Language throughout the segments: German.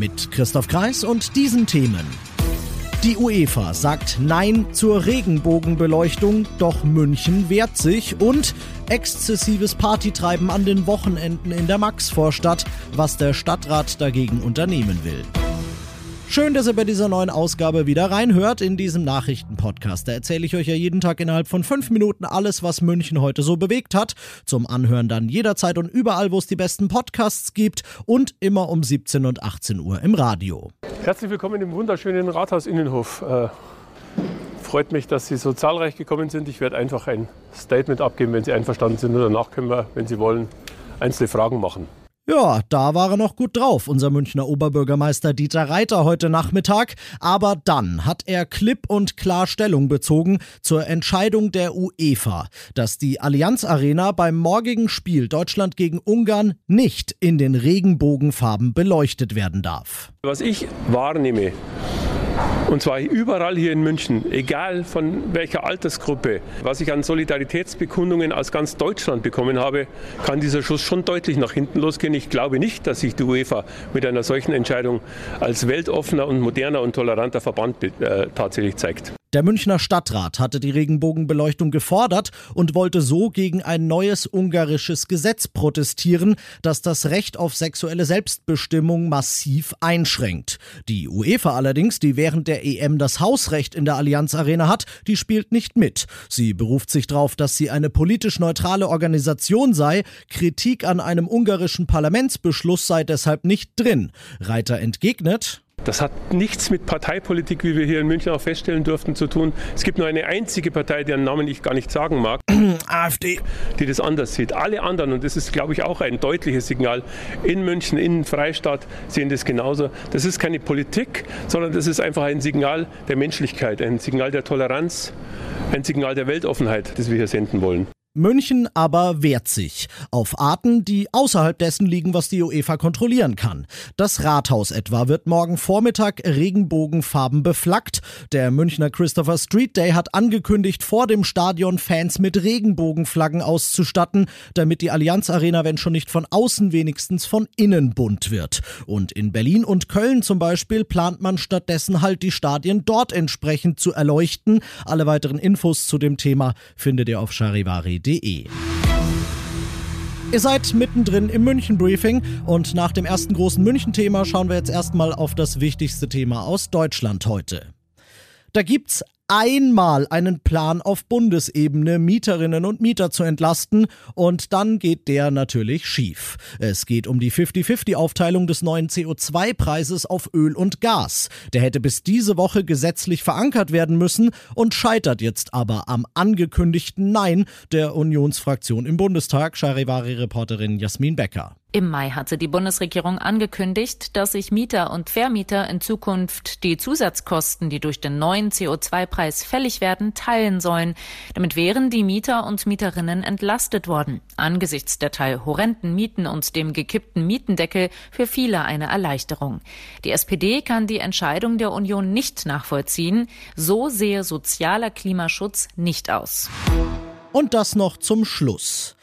Mit Christoph Kreis und diesen Themen. Die UEFA sagt Nein zur Regenbogenbeleuchtung, doch München wehrt sich und exzessives Partytreiben an den Wochenenden in der Maxvorstadt, was der Stadtrat dagegen unternehmen will. Schön, dass ihr bei dieser neuen Ausgabe wieder reinhört in diesem Nachrichtenpodcast. Da erzähle ich euch ja jeden Tag innerhalb von fünf Minuten alles, was München heute so bewegt hat. Zum Anhören dann jederzeit und überall, wo es die besten Podcasts gibt und immer um 17 und 18 Uhr im Radio. Herzlich willkommen im wunderschönen Rathaus-Innenhof. Äh, freut mich, dass Sie so zahlreich gekommen sind. Ich werde einfach ein Statement abgeben, wenn Sie einverstanden sind. Und danach können wir, wenn Sie wollen, einzelne Fragen machen. Ja, da war er noch gut drauf, unser Münchner Oberbürgermeister Dieter Reiter heute Nachmittag. Aber dann hat er klipp und klar Stellung bezogen zur Entscheidung der UEFA, dass die Allianz Arena beim morgigen Spiel Deutschland gegen Ungarn nicht in den Regenbogenfarben beleuchtet werden darf. Was ich wahrnehme, und zwar überall hier in München, egal von welcher Altersgruppe. Was ich an Solidaritätsbekundungen aus ganz Deutschland bekommen habe, kann dieser Schuss schon deutlich nach hinten losgehen. Ich glaube nicht, dass sich die UEFA mit einer solchen Entscheidung als weltoffener und moderner und toleranter Verband äh, tatsächlich zeigt. Der Münchner Stadtrat hatte die Regenbogenbeleuchtung gefordert und wollte so gegen ein neues ungarisches Gesetz protestieren, das das Recht auf sexuelle Selbstbestimmung massiv einschränkt. Die UEFA allerdings, die während der EM das Hausrecht in der Allianz Arena hat, die spielt nicht mit. Sie beruft sich darauf, dass sie eine politisch neutrale Organisation sei. Kritik an einem ungarischen Parlamentsbeschluss sei deshalb nicht drin. Reiter entgegnet, das hat nichts mit Parteipolitik, wie wir hier in München auch feststellen durften, zu tun. Es gibt nur eine einzige Partei, deren Namen ich gar nicht sagen mag. AfD. Die das anders sieht. Alle anderen, und das ist, glaube ich, auch ein deutliches Signal, in München, in Freistaat sehen das genauso. Das ist keine Politik, sondern das ist einfach ein Signal der Menschlichkeit, ein Signal der Toleranz, ein Signal der Weltoffenheit, das wir hier senden wollen. München aber wehrt sich auf Arten, die außerhalb dessen liegen, was die UEFA kontrollieren kann. Das Rathaus etwa wird morgen Vormittag regenbogenfarben beflaggt. Der Münchner Christopher Street Day hat angekündigt, vor dem Stadion Fans mit Regenbogenflaggen auszustatten, damit die Allianz Arena, wenn schon nicht von außen, wenigstens von innen bunt wird. Und in Berlin und Köln zum Beispiel plant man stattdessen halt die Stadien dort entsprechend zu erleuchten. Alle weiteren Infos zu dem Thema findet ihr auf charivari www.münchen.de. Ihr seid mittendrin im München-Briefing und nach dem ersten großen München-Thema schauen wir jetzt erstmal auf das wichtigste Thema aus Deutschland heute. Da gibt's einmal einen Plan auf Bundesebene, Mieterinnen und Mieter zu entlasten und dann geht der natürlich schief. Es geht um die 50-50-Aufteilung des neuen CO2-Preises auf Öl und Gas. Der hätte bis diese Woche gesetzlich verankert werden müssen und scheitert jetzt aber am angekündigten Nein der Unionsfraktion im Bundestag, Charivari-Reporterin Jasmin Becker. Im Mai hatte die Bundesregierung angekündigt, dass sich Mieter und Vermieter in Zukunft die Zusatzkosten, die durch den neuen CO2-Preis fällig werden, teilen sollen. Damit wären die Mieter und Mieterinnen entlastet worden. Angesichts der Teil horrenden Mieten und dem gekippten Mietendeckel für viele eine Erleichterung. Die SPD kann die Entscheidung der Union nicht nachvollziehen. So sehe sozialer Klimaschutz nicht aus. Und das noch zum Schluss.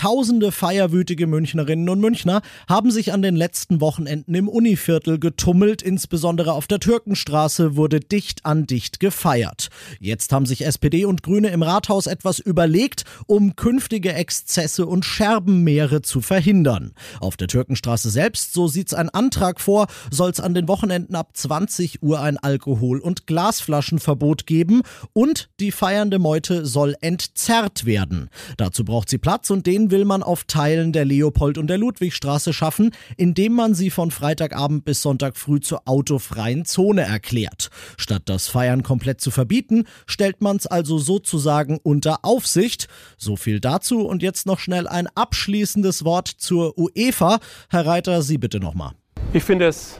Tausende feierwütige Münchnerinnen und Münchner haben sich an den letzten Wochenenden im Univiertel getummelt, insbesondere auf der Türkenstraße wurde dicht an dicht gefeiert. Jetzt haben sich SPD und Grüne im Rathaus etwas überlegt, um künftige Exzesse und Scherbenmeere zu verhindern. Auf der Türkenstraße selbst, so sieht's ein Antrag vor, soll es an den Wochenenden ab 20 Uhr ein Alkohol- und Glasflaschenverbot geben und die feiernde Meute soll entzerrt werden. Dazu braucht sie Platz und den will man auf Teilen der Leopold- und der Ludwigstraße schaffen, indem man sie von Freitagabend bis Sonntag früh zur autofreien Zone erklärt. Statt das Feiern komplett zu verbieten, stellt man es also sozusagen unter Aufsicht. So viel dazu und jetzt noch schnell ein abschließendes Wort zur UEFA. Herr Reiter, Sie bitte nochmal. Ich finde es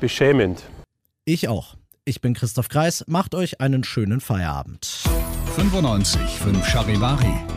beschämend, Ich auch. Ich bin Christoph Kreis. Macht euch einen schönen Feierabend. 95 5 Charivari,